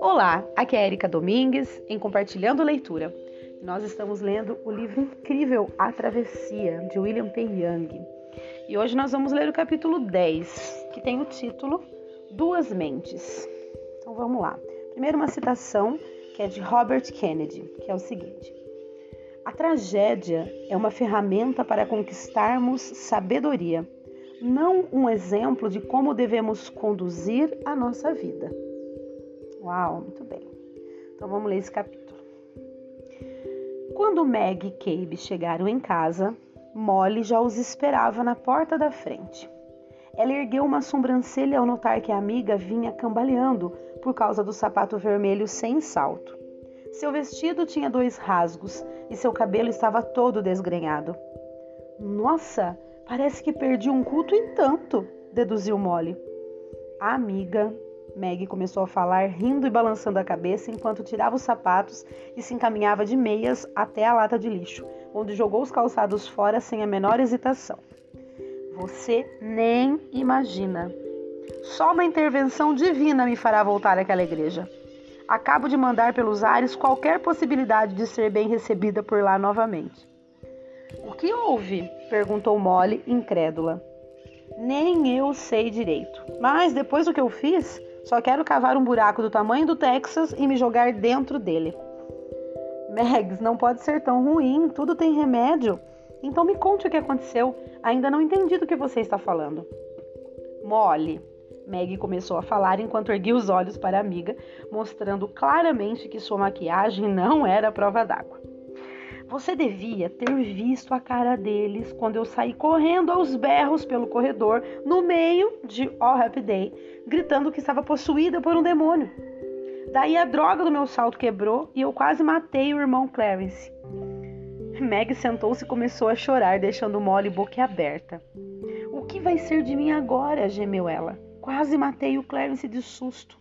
Olá, aqui é Erika Domingues em Compartilhando Leitura. Nós estamos lendo o livro incrível A Travessia, de William P. Young. E hoje nós vamos ler o capítulo 10, que tem o título Duas Mentes. Então vamos lá. Primeiro, uma citação que é de Robert Kennedy, que é o seguinte: A tragédia é uma ferramenta para conquistarmos sabedoria, não um exemplo de como devemos conduzir a nossa vida. Uau, muito bem. Então vamos ler esse capítulo. Quando Meg e Cabe chegaram em casa, Molly já os esperava na porta da frente. Ela ergueu uma sobrancelha ao notar que a amiga vinha cambaleando por causa do sapato vermelho sem salto. Seu vestido tinha dois rasgos e seu cabelo estava todo desgrenhado. Nossa, parece que perdi um culto em tanto, deduziu Molly. A amiga Meg começou a falar, rindo e balançando a cabeça enquanto tirava os sapatos e se encaminhava de meias até a lata de lixo, onde jogou os calçados fora sem a menor hesitação. Você nem imagina. Só uma intervenção divina me fará voltar àquela igreja. Acabo de mandar pelos ares qualquer possibilidade de ser bem recebida por lá novamente. O que houve? perguntou Molly, incrédula. Nem eu sei direito. Mas depois do que eu fiz, só quero cavar um buraco do tamanho do Texas e me jogar dentro dele. Megs, não pode ser tão ruim, tudo tem remédio. Então me conte o que aconteceu. Ainda não entendi do que você está falando. Molly. Meg começou a falar enquanto erguia os olhos para a amiga, mostrando claramente que sua maquiagem não era prova d'água. Você devia ter visto a cara deles quando eu saí correndo aos berros pelo corredor, no meio de All Happy Day, gritando que estava possuída por um demônio. Daí a droga do meu salto quebrou e eu quase matei o irmão Clarence. Meg sentou-se e começou a chorar, deixando Molly boquiaberta. O que vai ser de mim agora? gemeu ela. Quase matei o Clarence de susto.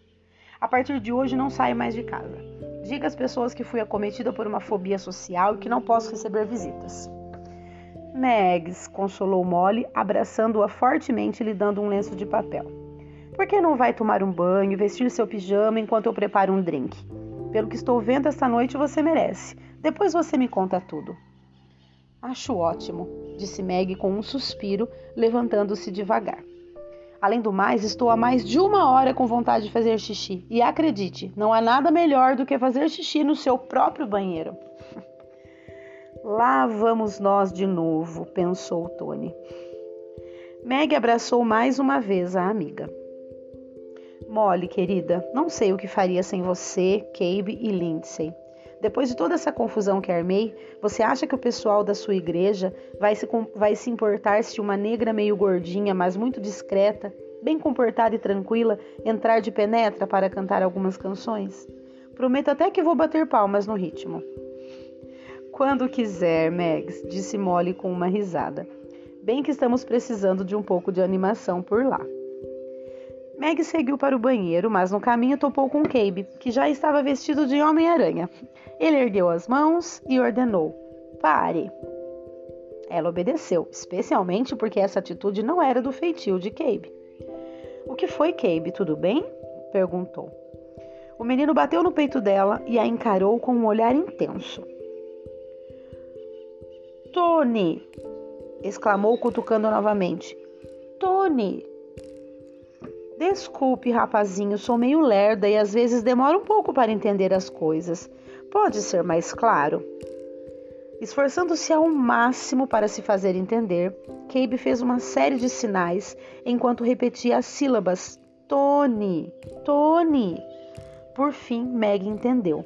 A partir de hoje não saio mais de casa. Diga às pessoas que fui acometida por uma fobia social e que não posso receber visitas. Megs, consolou Molly, abraçando-a fortemente e lhe dando um lenço de papel. Por que não vai tomar um banho vestir seu pijama enquanto eu preparo um drink? Pelo que estou vendo esta noite, você merece. Depois você me conta tudo. Acho ótimo, disse Meg com um suspiro, levantando-se devagar. Além do mais, estou há mais de uma hora com vontade de fazer xixi. E acredite, não há nada melhor do que fazer xixi no seu próprio banheiro. Lá vamos nós de novo, pensou Tony. Meg abraçou mais uma vez a amiga. Molly, querida, não sei o que faria sem você, Cabe e Lindsay. Depois de toda essa confusão que armei, você acha que o pessoal da sua igreja vai se, vai se importar se uma negra meio gordinha, mas muito discreta, bem comportada e tranquila, entrar de penetra para cantar algumas canções? Prometo até que vou bater palmas no ritmo. Quando quiser, Megs, disse Molly com uma risada. Bem que estamos precisando de um pouco de animação por lá. Meg seguiu para o banheiro, mas no caminho topou com Cabe, que já estava vestido de Homem-Aranha. Ele ergueu as mãos e ordenou: Pare. Ela obedeceu, especialmente porque essa atitude não era do feitio de Cabe. O que foi, Cabe? Tudo bem? perguntou. O menino bateu no peito dela e a encarou com um olhar intenso. Tony! exclamou, cutucando novamente. Tony! Desculpe, rapazinho, sou meio lerda e às vezes demora um pouco para entender as coisas. Pode ser mais claro? Esforçando-se ao máximo para se fazer entender, Cabe fez uma série de sinais enquanto repetia as sílabas Tony, Tony. Por fim, Meg entendeu.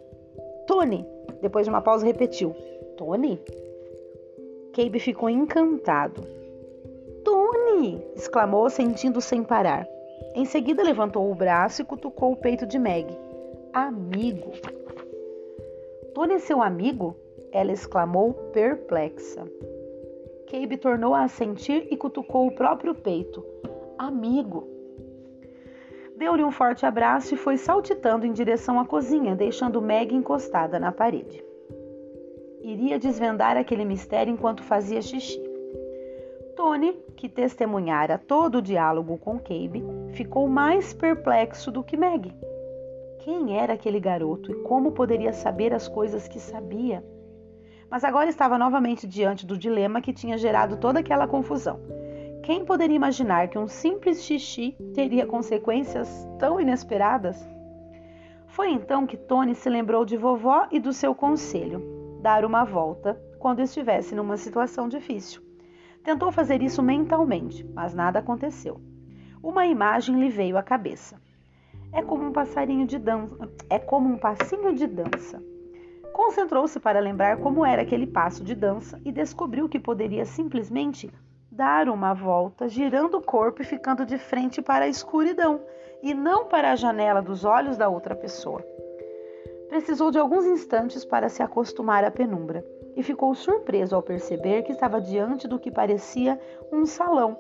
Tony. Depois de uma pausa, repetiu: Tony? Cabe ficou encantado. Tony! exclamou, sentindo sem parar. Em seguida, levantou o braço e cutucou o peito de Meg. Amigo! Tony é seu amigo? Ela exclamou, perplexa. Cabe tornou a assentir e cutucou o próprio peito. Amigo! Deu-lhe um forte abraço e foi saltitando em direção à cozinha, deixando Meg encostada na parede. Iria desvendar aquele mistério enquanto fazia xixi. Tony, que testemunhara todo o diálogo com Cabe, ficou mais perplexo do que Meg. Quem era aquele garoto e como poderia saber as coisas que sabia? Mas agora estava novamente diante do dilema que tinha gerado toda aquela confusão. Quem poderia imaginar que um simples xixi teria consequências tão inesperadas? Foi então que Tony se lembrou de vovó e do seu conselho: dar uma volta quando estivesse numa situação difícil. Tentou fazer isso mentalmente, mas nada aconteceu. Uma imagem lhe veio à cabeça. É como um passarinho de dança, é como um passinho de dança. Concentrou-se para lembrar como era aquele passo de dança e descobriu que poderia simplesmente dar uma volta, girando o corpo e ficando de frente para a escuridão e não para a janela dos olhos da outra pessoa. Precisou de alguns instantes para se acostumar à penumbra e ficou surpreso ao perceber que estava diante do que parecia um salão,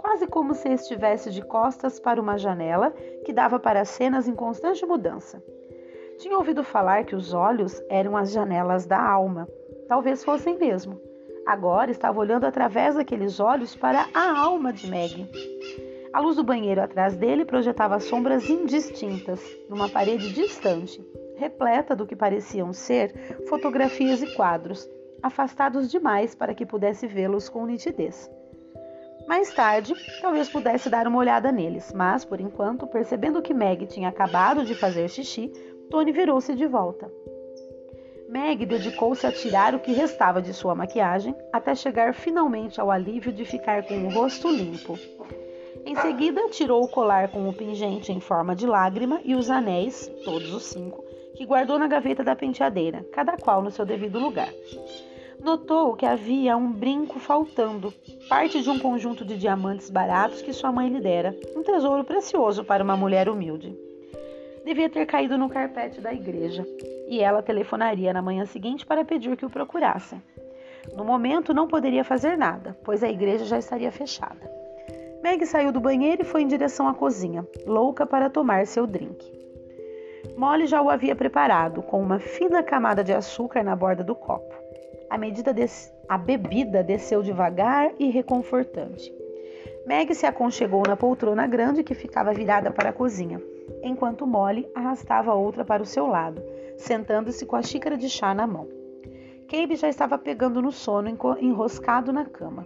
quase como se estivesse de costas para uma janela que dava para cenas em constante mudança. Tinha ouvido falar que os olhos eram as janelas da alma. Talvez fossem mesmo. Agora estava olhando através daqueles olhos para a alma de Meg. A luz do banheiro atrás dele projetava sombras indistintas numa parede distante, repleta do que pareciam ser fotografias e quadros, afastados demais para que pudesse vê-los com nitidez. Mais tarde, talvez pudesse dar uma olhada neles, mas, por enquanto, percebendo que Meg tinha acabado de fazer xixi, Tony virou-se de volta. Meg dedicou-se a tirar o que restava de sua maquiagem até chegar finalmente ao alívio de ficar com o rosto limpo. Em seguida, tirou o colar com o pingente em forma de lágrima e os anéis, todos os cinco, que guardou na gaveta da penteadeira, cada qual no seu devido lugar. Notou que havia um brinco faltando, parte de um conjunto de diamantes baratos que sua mãe lhe dera, um tesouro precioso para uma mulher humilde devia ter caído no carpete da igreja e ela telefonaria na manhã seguinte para pedir que o procurassem. No momento não poderia fazer nada, pois a igreja já estaria fechada. Meg saiu do banheiro e foi em direção à cozinha, louca para tomar seu drink. Molly já o havia preparado, com uma fina camada de açúcar na borda do copo. A, medida a bebida desceu devagar e reconfortante. Meg se aconchegou na poltrona grande que ficava virada para a cozinha, enquanto Molly arrastava outra para o seu lado, sentando-se com a xícara de chá na mão. Cabe já estava pegando no sono, enroscado na cama.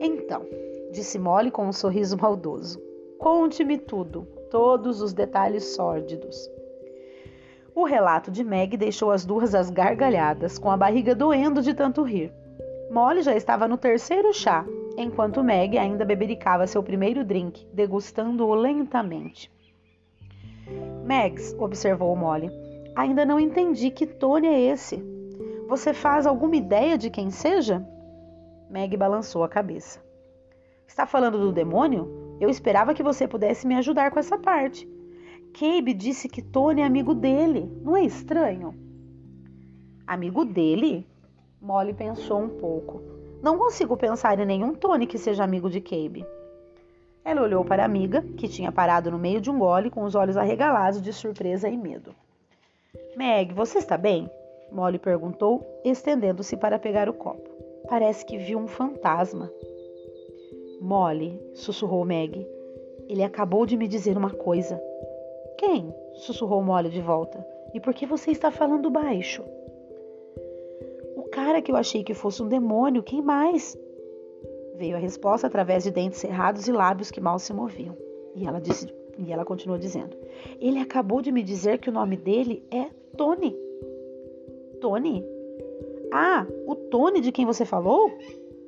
Então, disse Molly com um sorriso maldoso, conte-me tudo, todos os detalhes sórdidos. O relato de Meg deixou as duas às gargalhadas, com a barriga doendo de tanto rir. Molly já estava no terceiro chá, enquanto Meg ainda bebericava seu primeiro drink, degustando-o lentamente. Mags, observou Molly, ainda não entendi que Tony é esse. Você faz alguma ideia de quem seja? Meg balançou a cabeça. Está falando do demônio? Eu esperava que você pudesse me ajudar com essa parte. Cabe disse que Tony é amigo dele. Não é estranho? Amigo dele? Molly pensou um pouco. Não consigo pensar em nenhum Tony que seja amigo de Cabe. Ela olhou para a amiga, que tinha parado no meio de um gole com os olhos arregalados de surpresa e medo. Meg, você está bem? Molly perguntou, estendendo-se para pegar o copo. Parece que viu um fantasma. Molly, sussurrou Meg. Ele acabou de me dizer uma coisa. Quem? sussurrou Molly de volta. E por que você está falando baixo? O cara que eu achei que fosse um demônio, quem mais? Veio a resposta através de dentes cerrados e lábios que mal se moviam. E ela disse, e ela continuou dizendo: Ele acabou de me dizer que o nome dele é Tony. Tony? Ah, o Tony de quem você falou?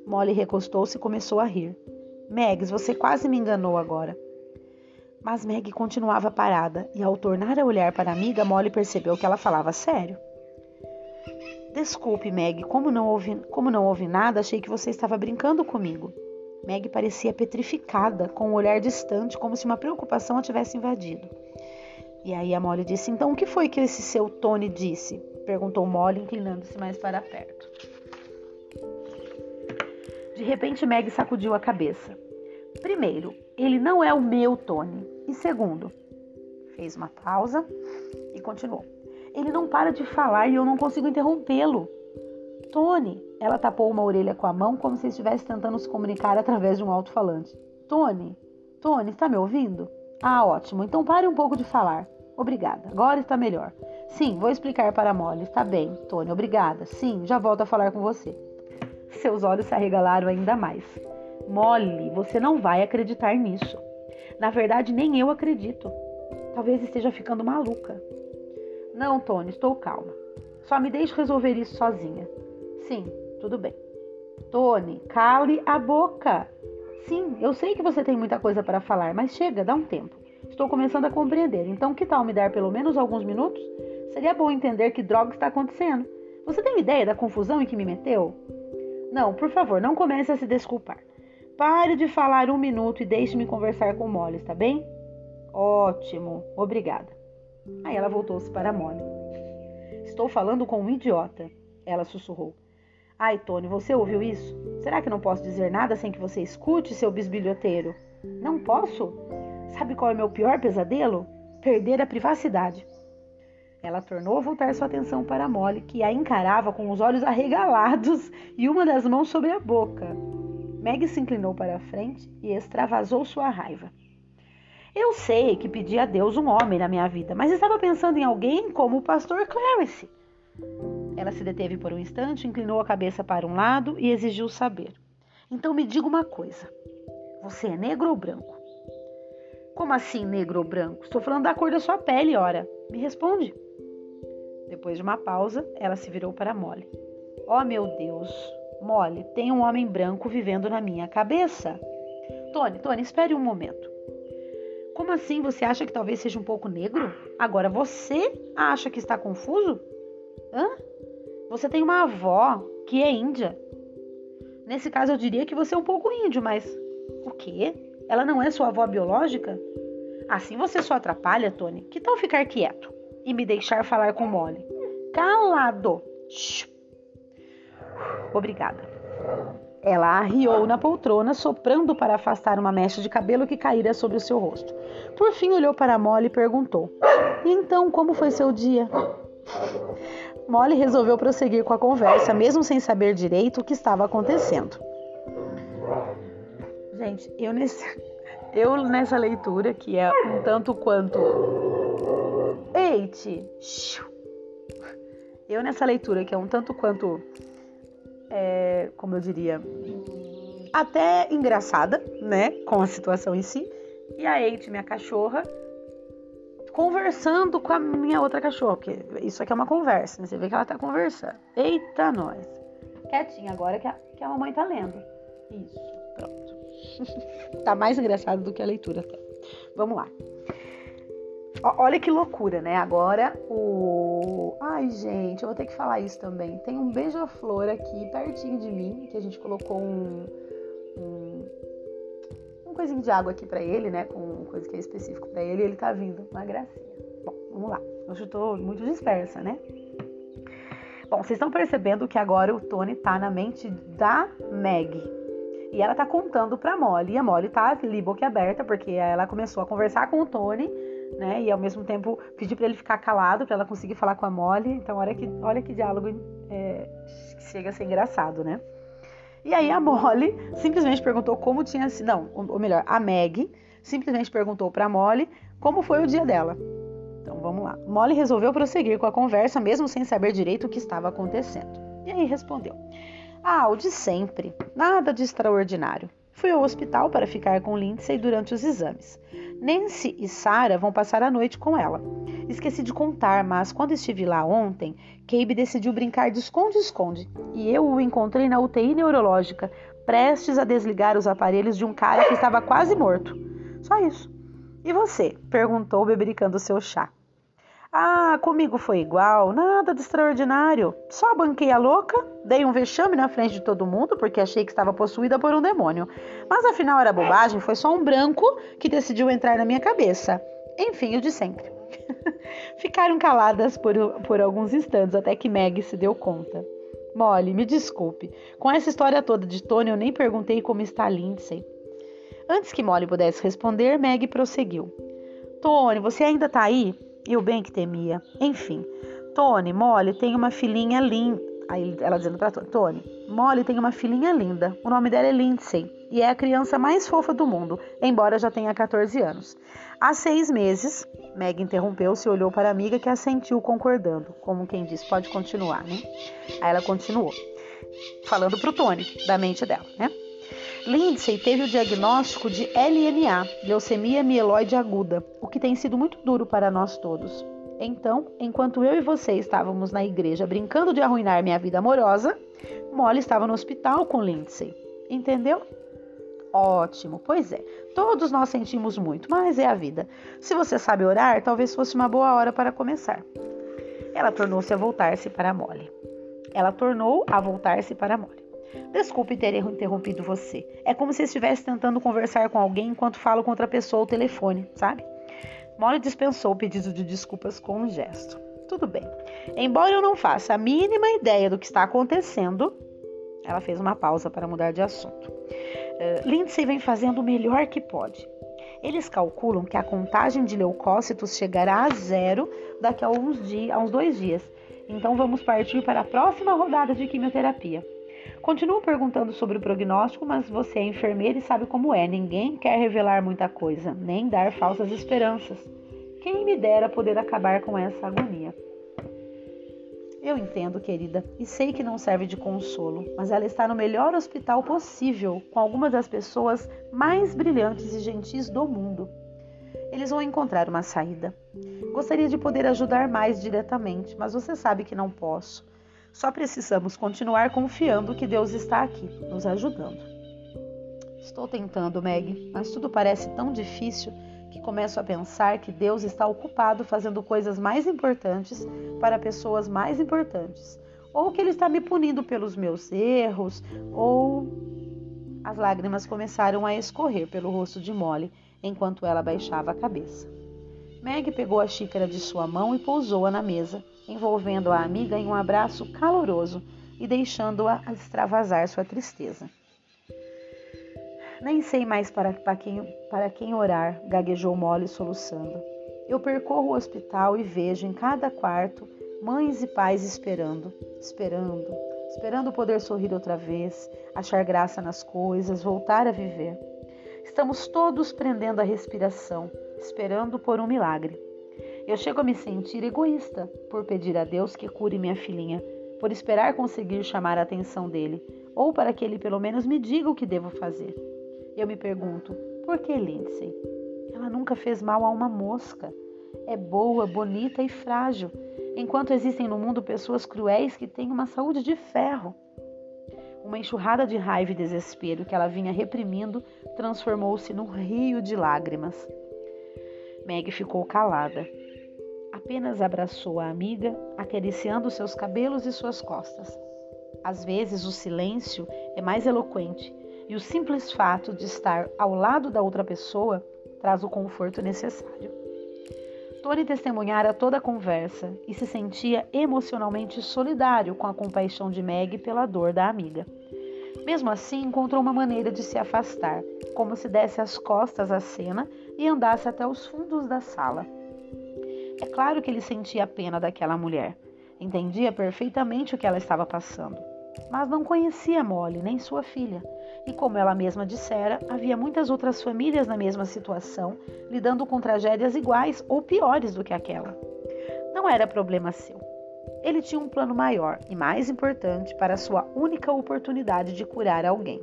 Molly recostou-se e começou a rir. Megs, você quase me enganou agora. Mas Meg continuava parada e, ao tornar a olhar para a amiga, Molly percebeu que ela falava sério. Desculpe, Meg, como não ouvi, como não ouvi nada, achei que você estava brincando comigo. Meg parecia petrificada, com um olhar distante, como se uma preocupação a tivesse invadido. E aí a Molly disse: Então o que foi que esse seu Tony disse? perguntou Molly, inclinando-se mais para perto. De repente, Meg sacudiu a cabeça. Primeiro, ele não é o meu Tony. E segundo, fez uma pausa e continuou. Ele não para de falar e eu não consigo interrompê-lo. Tony, Ela tapou uma orelha com a mão como se estivesse tentando se comunicar através de um alto-falante. Tony, Tony, está me ouvindo? Ah, ótimo. Então pare um pouco de falar. Obrigada. Agora está melhor. Sim, vou explicar para Molly. Está bem, Tony. Obrigada. Sim, já volto a falar com você. Seus olhos se arregalaram ainda mais. Molly, você não vai acreditar nisso. Na verdade, nem eu acredito. Talvez esteja ficando maluca. Não, Tony, estou calma. Só me deixe resolver isso sozinha. Sim, tudo bem. Tony, cale a boca. Sim, eu sei que você tem muita coisa para falar, mas chega, dá um tempo. Estou começando a compreender. Então, que tal me dar pelo menos alguns minutos? Seria bom entender que droga está acontecendo. Você tem ideia da confusão em que me meteu? Não, por favor, não comece a se desculpar. Pare de falar um minuto e deixe-me conversar com Molly, está bem? Ótimo, obrigada. Aí ela voltou-se para Molly. Estou falando com um idiota, ela sussurrou. Ai, Tony, você ouviu isso? Será que não posso dizer nada sem que você escute, seu bisbilhoteiro? Não posso? Sabe qual é meu pior pesadelo? Perder a privacidade. Ela tornou a voltar sua atenção para Molly, que a encarava com os olhos arregalados e uma das mãos sobre a boca. Meg se inclinou para a frente e extravasou sua raiva. Eu sei que pedi a Deus um homem na minha vida, mas estava pensando em alguém como o pastor Clarice. Ela se deteve por um instante, inclinou a cabeça para um lado e exigiu saber. Então me diga uma coisa: você é negro ou branco? Como assim negro ou branco? Estou falando da cor da sua pele, ora. Me responde. Depois de uma pausa, ela se virou para Molly. Oh, meu Deus, Molly, tem um homem branco vivendo na minha cabeça. Tony, Tony, espere um momento. Como assim você acha que talvez seja um pouco negro? Agora você acha que está confuso? Hã? Você tem uma avó que é índia. Nesse caso eu diria que você é um pouco índio, mas o quê? Ela não é sua avó biológica? Assim você só atrapalha, Tony. Que tal ficar quieto e me deixar falar com Molly? Calado. Shhh. Obrigada. Ela arriou na poltrona, soprando para afastar uma mecha de cabelo que caíra sobre o seu rosto. Por fim, olhou para Molly e perguntou: E então, como foi seu dia? Molly resolveu prosseguir com a conversa, mesmo sem saber direito o que estava acontecendo. Gente, eu nesse, eu nessa leitura, que é um tanto quanto. Eite! Eu nessa leitura, que é um tanto quanto é, como eu diria, até engraçada, né, com a situação em si. E a Eite, minha cachorra, conversando com a minha outra cachorra, porque isso aqui é uma conversa, né? Você vê que ela tá conversando. Eita, nós. Quietinha agora que a, que a mamãe tá lendo. Isso, pronto. tá mais engraçado do que a leitura até. Vamos lá. Olha que loucura, né? Agora o. Ai, gente, eu vou ter que falar isso também. Tem um beija-flor aqui pertinho de mim, que a gente colocou um. um coisinho de água aqui para ele, né? Com coisa que é específico para ele, e ele tá vindo. Uma gracinha. Bom, vamos lá. Hoje eu tô muito dispersa, né? Bom, vocês estão percebendo que agora o Tony tá na mente da Meg. E ela tá contando pra Molly. E a Molly tá ali boquiaberta, porque ela começou a conversar com o Tony né? E ao mesmo tempo pedir para ele ficar calado para ela conseguir falar com a Molly. Então olha que, olha que diálogo é, chega a ser engraçado, né? E aí a Molly simplesmente perguntou como tinha sido, não, ou melhor, a Meg simplesmente perguntou para a Molly como foi o dia dela. Então vamos lá. Molly resolveu prosseguir com a conversa mesmo sem saber direito o que estava acontecendo. E aí respondeu: Ah, o de sempre, nada de extraordinário. Fui ao hospital para ficar com Lindsay durante os exames. Nancy e Sarah vão passar a noite com ela. Esqueci de contar, mas quando estive lá ontem, Cabe decidiu brincar de esconde-esconde e eu o encontrei na UTI neurológica, prestes a desligar os aparelhos de um cara que estava quase morto. Só isso. E você? perguntou, bebericando seu chá. Ah, comigo foi igual, nada de extraordinário. Só banquei a louca, dei um vexame na frente de todo mundo porque achei que estava possuída por um demônio. Mas afinal era bobagem, foi só um branco que decidiu entrar na minha cabeça. Enfim, o de sempre. Ficaram caladas por, por alguns instantes até que Meg se deu conta. Molly, me desculpe. Com essa história toda de Tony, eu nem perguntei como está Lindsay. Antes que Molly pudesse responder, Meg prosseguiu. Tony, você ainda está aí? E o bem que temia. Enfim, Tony, Molly tem uma filhinha linda. Aí ela dizendo para Tony, Tony, Molly tem uma filhinha linda. O nome dela é Lindsay e é a criança mais fofa do mundo, embora já tenha 14 anos. Há seis meses, Meg interrompeu-se e olhou para a amiga que assentiu concordando, como quem diz, pode continuar, né? Aí ela continuou, falando para o Tony, da mente dela, né? Lindsay teve o diagnóstico de LMA, leucemia mieloide aguda, o que tem sido muito duro para nós todos. Então, enquanto eu e você estávamos na igreja brincando de arruinar minha vida amorosa, Molly estava no hospital com Lindsay. Entendeu? Ótimo, pois é. Todos nós sentimos muito, mas é a vida. Se você sabe orar, talvez fosse uma boa hora para começar. Ela tornou-se a voltar-se para Molly. Ela tornou a voltar-se para Molly. Desculpe ter interrompido você. É como se estivesse tentando conversar com alguém enquanto falo com outra pessoa ao telefone, sabe? Molly dispensou o pedido de desculpas com um gesto. Tudo bem. Embora eu não faça a mínima ideia do que está acontecendo, ela fez uma pausa para mudar de assunto. Uh, Lindsay vem fazendo o melhor que pode. Eles calculam que a contagem de leucócitos chegará a zero daqui a uns, dias, a uns dois dias. Então vamos partir para a próxima rodada de quimioterapia. Continuo perguntando sobre o prognóstico, mas você é enfermeira e sabe como é. Ninguém quer revelar muita coisa, nem dar falsas esperanças. Quem me dera poder acabar com essa agonia. Eu entendo, querida, e sei que não serve de consolo, mas ela está no melhor hospital possível, com algumas das pessoas mais brilhantes e gentis do mundo. Eles vão encontrar uma saída. Gostaria de poder ajudar mais diretamente, mas você sabe que não posso. Só precisamos continuar confiando que Deus está aqui, nos ajudando. Estou tentando, Meg, mas tudo parece tão difícil que começo a pensar que Deus está ocupado fazendo coisas mais importantes para pessoas mais importantes, ou que Ele está me punindo pelos meus erros, ou. As lágrimas começaram a escorrer pelo rosto de Molly enquanto ela baixava a cabeça. Meg pegou a xícara de sua mão e pousou-a na mesa, envolvendo a amiga em um abraço caloroso e deixando-a extravasar sua tristeza. Nem sei mais para, para, quem, para quem orar, gaguejou Molly soluçando. Eu percorro o hospital e vejo em cada quarto mães e pais esperando, esperando, esperando poder sorrir outra vez, achar graça nas coisas, voltar a viver. Estamos todos prendendo a respiração, esperando por um milagre. Eu chego a me sentir egoísta por pedir a Deus que cure minha filhinha, por esperar conseguir chamar a atenção dele, ou para que ele pelo menos me diga o que devo fazer. Eu me pergunto, por que Lindsay? Ela nunca fez mal a uma mosca. É boa, bonita e frágil, enquanto existem no mundo pessoas cruéis que têm uma saúde de ferro. Uma enxurrada de raiva e desespero que ela vinha reprimindo transformou-se num rio de lágrimas. Meg ficou calada. Apenas abraçou a amiga, acariciando seus cabelos e suas costas. Às vezes o silêncio é mais eloquente e o simples fato de estar ao lado da outra pessoa traz o conforto necessário. Tony testemunhara toda a conversa e se sentia emocionalmente solidário com a compaixão de Meg pela dor da amiga. Mesmo assim, encontrou uma maneira de se afastar, como se desse as costas à cena e andasse até os fundos da sala. É claro que ele sentia a pena daquela mulher. Entendia perfeitamente o que ela estava passando mas não conhecia Molly nem sua filha. E como ela mesma dissera, havia muitas outras famílias na mesma situação, lidando com tragédias iguais ou piores do que aquela. Não era problema seu. Ele tinha um plano maior e mais importante para sua única oportunidade de curar alguém,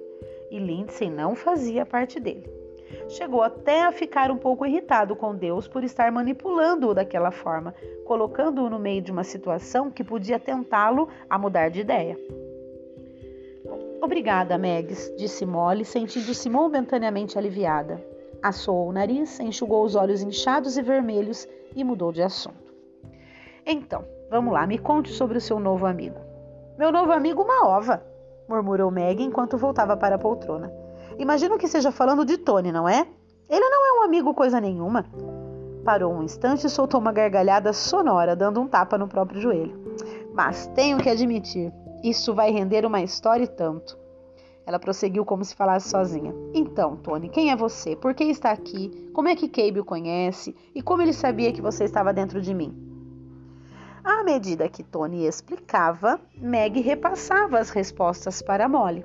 e Lindsay não fazia parte dele. Chegou até a ficar um pouco irritado com Deus por estar manipulando-o daquela forma, colocando-o no meio de uma situação que podia tentá-lo a mudar de ideia. Obrigada, Megs, disse Molly, sentindo-se momentaneamente aliviada. Assou o nariz, enxugou os olhos inchados e vermelhos e mudou de assunto. Então, vamos lá, me conte sobre o seu novo amigo. Meu novo amigo, uma ova, murmurou Meg enquanto voltava para a poltrona. Imagino que seja falando de Tony, não é? Ele não é um amigo coisa nenhuma. Parou um instante e soltou uma gargalhada sonora, dando um tapa no próprio joelho. Mas tenho que admitir, isso vai render uma história e tanto. Ela prosseguiu como se falasse sozinha. Então, Tony, quem é você? Por que está aqui? Como é que Cabe o conhece? E como ele sabia que você estava dentro de mim? À medida que Tony explicava, Meg repassava as respostas para Molly.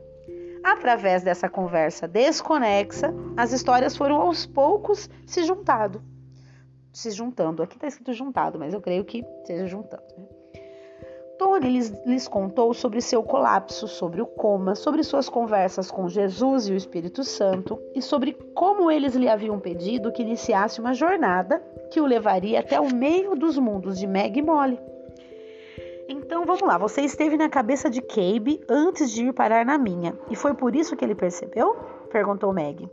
Através dessa conversa desconexa, as histórias foram aos poucos se juntando. Se juntando. Aqui está escrito juntado, mas eu creio que seja juntando. Né? Tony lhes, lhes, contou sobre seu colapso, sobre o coma, sobre suas conversas com Jesus e o Espírito Santo e sobre como eles lhe haviam pedido que iniciasse uma jornada que o levaria até o meio dos mundos de Meg e Molly. Então vamos lá, você esteve na cabeça de Cabe antes de ir parar na minha, e foi por isso que ele percebeu? perguntou Meg.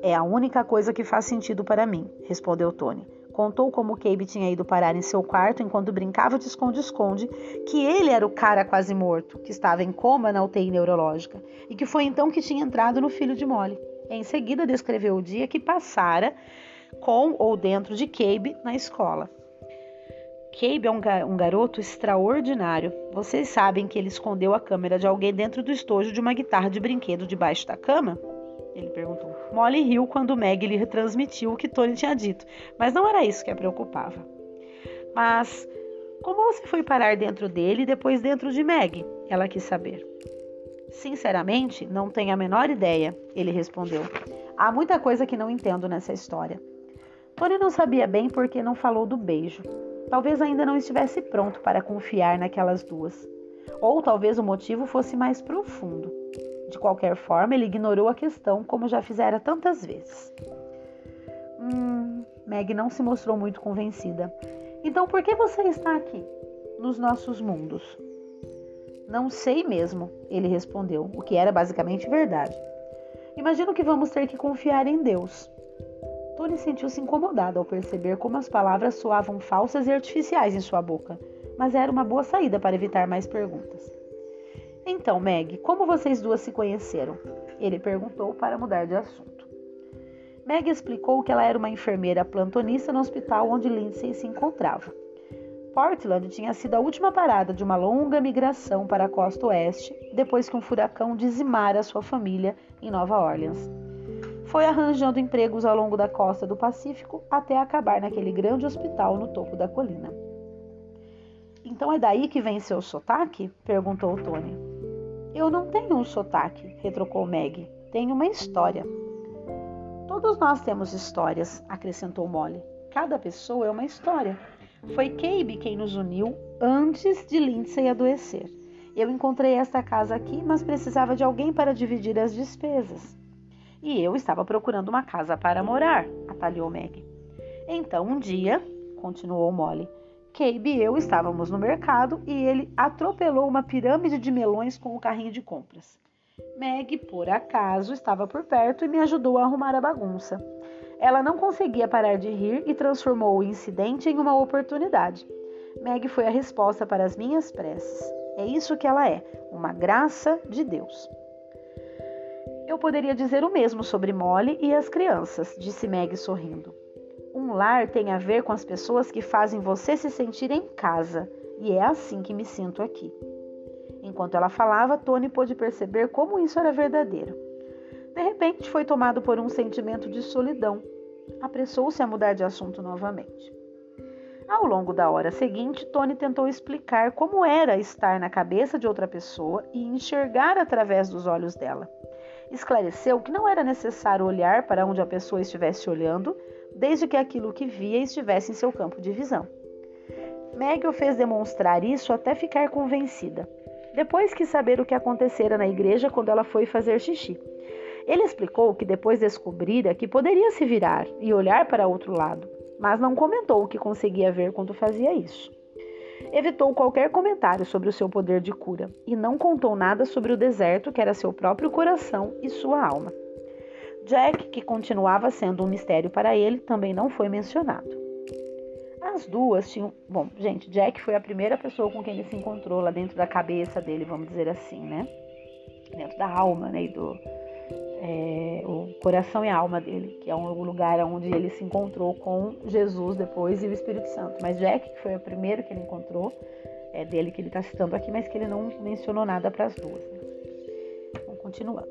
É a única coisa que faz sentido para mim, respondeu Tony. Contou como Cabe tinha ido parar em seu quarto enquanto brincava de esconde-esconde, que ele era o cara quase morto, que estava em coma na UTI neurológica, e que foi então que tinha entrado no filho de Molly. Em seguida, descreveu o dia que passara com ou dentro de Cabe na escola. Cabe é um, gar um garoto extraordinário. Vocês sabem que ele escondeu a câmera de alguém dentro do estojo de uma guitarra de brinquedo debaixo da cama? Ele perguntou. Molly riu quando Meg lhe retransmitiu o que Tony tinha dito, mas não era isso que a preocupava. Mas como você foi parar dentro dele e depois dentro de Meg? Ela quis saber. Sinceramente, não tenho a menor ideia, ele respondeu. Há muita coisa que não entendo nessa história. Tony não sabia bem porque não falou do beijo. Talvez ainda não estivesse pronto para confiar naquelas duas. Ou talvez o motivo fosse mais profundo. De qualquer forma, ele ignorou a questão, como já fizera tantas vezes. Hum, Meg não se mostrou muito convencida. Então, por que você está aqui, nos nossos mundos? Não sei mesmo, ele respondeu, o que era basicamente verdade. Imagino que vamos ter que confiar em Deus. Tony sentiu-se incomodado ao perceber como as palavras soavam falsas e artificiais em sua boca, mas era uma boa saída para evitar mais perguntas. Então, Meg, como vocês duas se conheceram? Ele perguntou para mudar de assunto. Meg explicou que ela era uma enfermeira plantonista no hospital onde Lindsay se encontrava. Portland tinha sido a última parada de uma longa migração para a costa oeste, depois que um furacão dizimara sua família em Nova Orleans foi arranjando empregos ao longo da costa do Pacífico até acabar naquele grande hospital no topo da colina. Então é daí que vem seu sotaque? perguntou Tony. Eu não tenho um sotaque, retrucou Meg. Tenho uma história. Todos nós temos histórias, acrescentou Molly. Cada pessoa é uma história. Foi Cabe quem nos uniu antes de Lindsay adoecer. Eu encontrei esta casa aqui, mas precisava de alguém para dividir as despesas. E eu estava procurando uma casa para morar, atalhou Meg. Então, um dia, continuou Molly, Cabe e eu estávamos no mercado e ele atropelou uma pirâmide de melões com o carrinho de compras. Meg, por acaso, estava por perto e me ajudou a arrumar a bagunça. Ela não conseguia parar de rir e transformou o incidente em uma oportunidade. Meg foi a resposta para as minhas preces. É isso que ela é, uma graça de Deus. Eu poderia dizer o mesmo sobre Molly e as crianças, disse Meg sorrindo. Um lar tem a ver com as pessoas que fazem você se sentir em casa, e é assim que me sinto aqui. Enquanto ela falava, Tony pôde perceber como isso era verdadeiro. De repente, foi tomado por um sentimento de solidão. Apressou-se a mudar de assunto novamente. Ao longo da hora seguinte, Tony tentou explicar como era estar na cabeça de outra pessoa e enxergar através dos olhos dela esclareceu que não era necessário olhar para onde a pessoa estivesse olhando, desde que aquilo que via estivesse em seu campo de visão. Meg o fez demonstrar isso até ficar convencida. Depois quis saber o que acontecera na igreja quando ela foi fazer xixi. Ele explicou que depois descobrira que poderia se virar e olhar para outro lado, mas não comentou o que conseguia ver quando fazia isso. Evitou qualquer comentário sobre o seu poder de cura e não contou nada sobre o deserto que era seu próprio coração e sua alma. Jack, que continuava sendo um mistério para ele, também não foi mencionado. As duas tinham. Bom, gente, Jack foi a primeira pessoa com quem ele se encontrou lá dentro da cabeça dele, vamos dizer assim, né? Dentro da alma, né? E do, é, o coração e a alma dele, que é um lugar onde ele se encontrou com Jesus depois e o Espírito Santo. Mas Jack, que foi o primeiro que ele encontrou, é dele que ele está citando aqui, mas que ele não mencionou nada para as duas. Né? Então, continuando.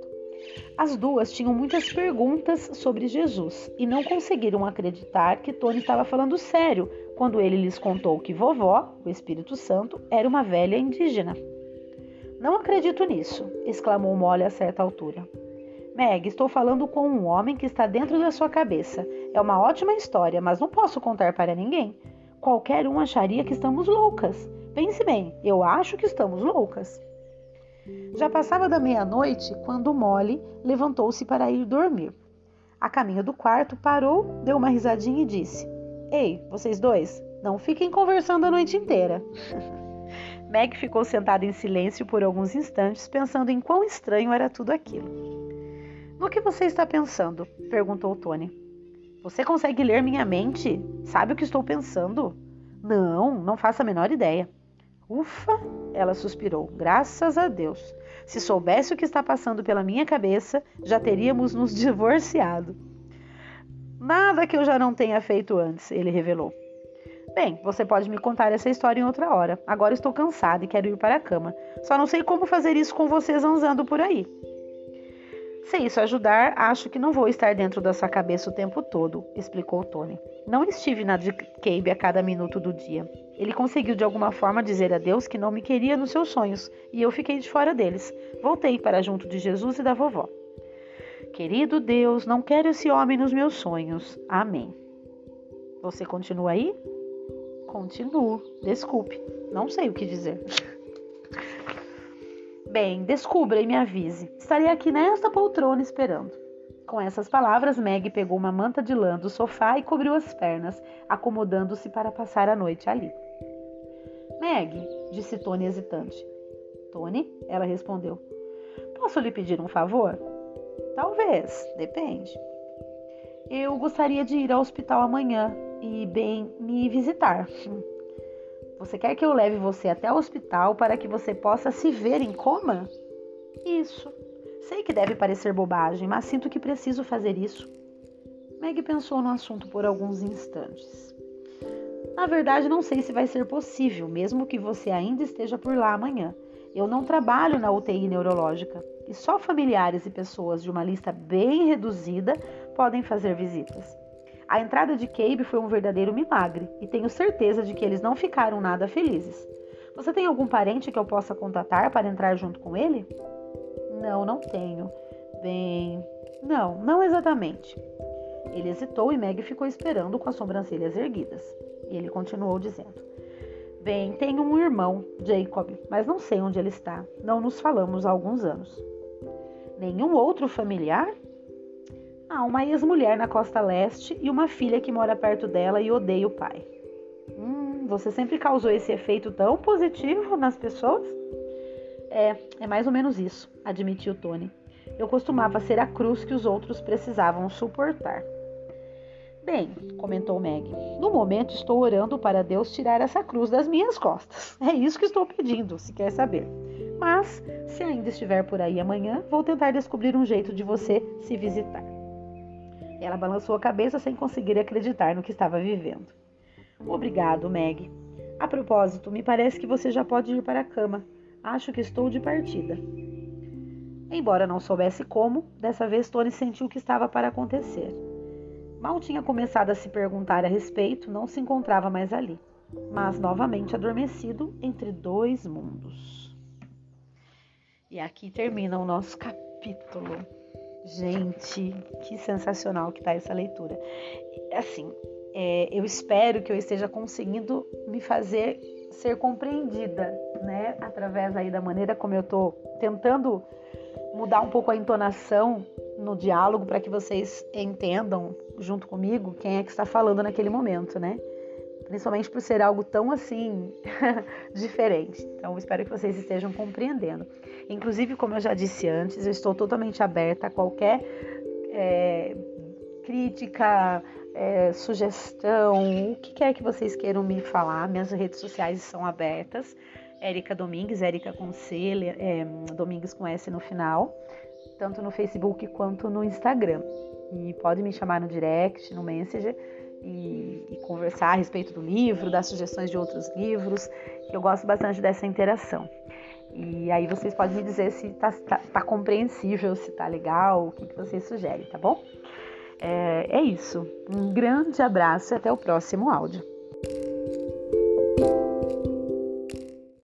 As duas tinham muitas perguntas sobre Jesus e não conseguiram acreditar que Tony estava falando sério quando ele lhes contou que vovó, o Espírito Santo, era uma velha indígena. Não acredito nisso, exclamou Molly a certa altura. Meg, estou falando com um homem que está dentro da sua cabeça. É uma ótima história, mas não posso contar para ninguém. Qualquer um acharia que estamos loucas. Pense bem, eu acho que estamos loucas. Já passava da meia-noite quando Molly levantou-se para ir dormir. A caminho do quarto, parou, deu uma risadinha e disse: Ei, vocês dois, não fiquem conversando a noite inteira. Meg ficou sentada em silêncio por alguns instantes, pensando em quão estranho era tudo aquilo. No que você está pensando? perguntou Tony. Você consegue ler minha mente? Sabe o que estou pensando? Não, não faço a menor ideia. Ufa! Ela suspirou. Graças a Deus. Se soubesse o que está passando pela minha cabeça, já teríamos nos divorciado. Nada que eu já não tenha feito antes, ele revelou. Bem, você pode me contar essa história em outra hora. Agora estou cansada e quero ir para a cama. Só não sei como fazer isso com você zanzando por aí. Se isso ajudar, acho que não vou estar dentro da sua cabeça o tempo todo, explicou Tony. Não estive na de Cabe a cada minuto do dia. Ele conseguiu de alguma forma dizer a Deus que não me queria nos seus sonhos, e eu fiquei de fora deles. Voltei para junto de Jesus e da vovó. Querido Deus, não quero esse homem nos meus sonhos. Amém. Você continua aí? Continuo. Desculpe, não sei o que dizer. Bem, descubra e me avise. Estarei aqui nesta poltrona esperando. Com essas palavras, Meg pegou uma manta de lã do sofá e cobriu as pernas, acomodando-se para passar a noite ali. Meg, disse Tony hesitante. Tony? Ela respondeu. Posso lhe pedir um favor? Talvez, depende. Eu gostaria de ir ao hospital amanhã e, bem, me visitar. Você quer que eu leve você até o hospital para que você possa se ver em coma? Isso. Sei que deve parecer bobagem, mas sinto que preciso fazer isso. Meg pensou no assunto por alguns instantes. Na verdade, não sei se vai ser possível, mesmo que você ainda esteja por lá amanhã. Eu não trabalho na UTI neurológica e só familiares e pessoas de uma lista bem reduzida podem fazer visitas. A entrada de Cabe foi um verdadeiro milagre e tenho certeza de que eles não ficaram nada felizes. Você tem algum parente que eu possa contatar para entrar junto com ele? Não, não tenho. Bem, não, não exatamente. Ele hesitou e Meg ficou esperando com as sobrancelhas erguidas. Ele continuou dizendo: Bem, tenho um irmão, Jacob, mas não sei onde ele está. Não nos falamos há alguns anos. Nenhum outro familiar? Há uma ex-mulher na costa leste e uma filha que mora perto dela e odeia o pai. Hum, você sempre causou esse efeito tão positivo nas pessoas? É, é mais ou menos isso, admitiu Tony. Eu costumava ser a cruz que os outros precisavam suportar. Bem, comentou Meg, no momento estou orando para Deus tirar essa cruz das minhas costas. É isso que estou pedindo, se quer saber. Mas, se ainda estiver por aí amanhã, vou tentar descobrir um jeito de você se visitar. Ela balançou a cabeça sem conseguir acreditar no que estava vivendo. Obrigado, Meg. A propósito, me parece que você já pode ir para a cama. Acho que estou de partida. Embora não soubesse como, dessa vez Tony sentiu que estava para acontecer. Mal tinha começado a se perguntar a respeito, não se encontrava mais ali, mas novamente adormecido entre dois mundos. E aqui termina o nosso capítulo. Gente, que sensacional que tá essa leitura. Assim, é, eu espero que eu esteja conseguindo me fazer ser compreendida, né? Através aí da maneira como eu tô tentando mudar um pouco a entonação no diálogo para que vocês entendam junto comigo quem é que está falando naquele momento, né? Principalmente por ser algo tão assim diferente. Então, espero que vocês estejam compreendendo. Inclusive, como eu já disse antes, eu estou totalmente aberta a qualquer é, crítica, é, sugestão, o que quer que vocês queiram me falar. Minhas redes sociais são abertas. Érica Domingues, Érica com C, é, Domingues com S no final, tanto no Facebook quanto no Instagram. E pode me chamar no direct, no Messenger e, e conversar a respeito do livro, dar sugestões de outros livros, que eu gosto bastante dessa interação. E aí vocês podem me dizer se tá, tá, tá compreensível, se tá legal, o que, que vocês sugerem, tá bom? É, é isso. Um grande abraço e até o próximo áudio.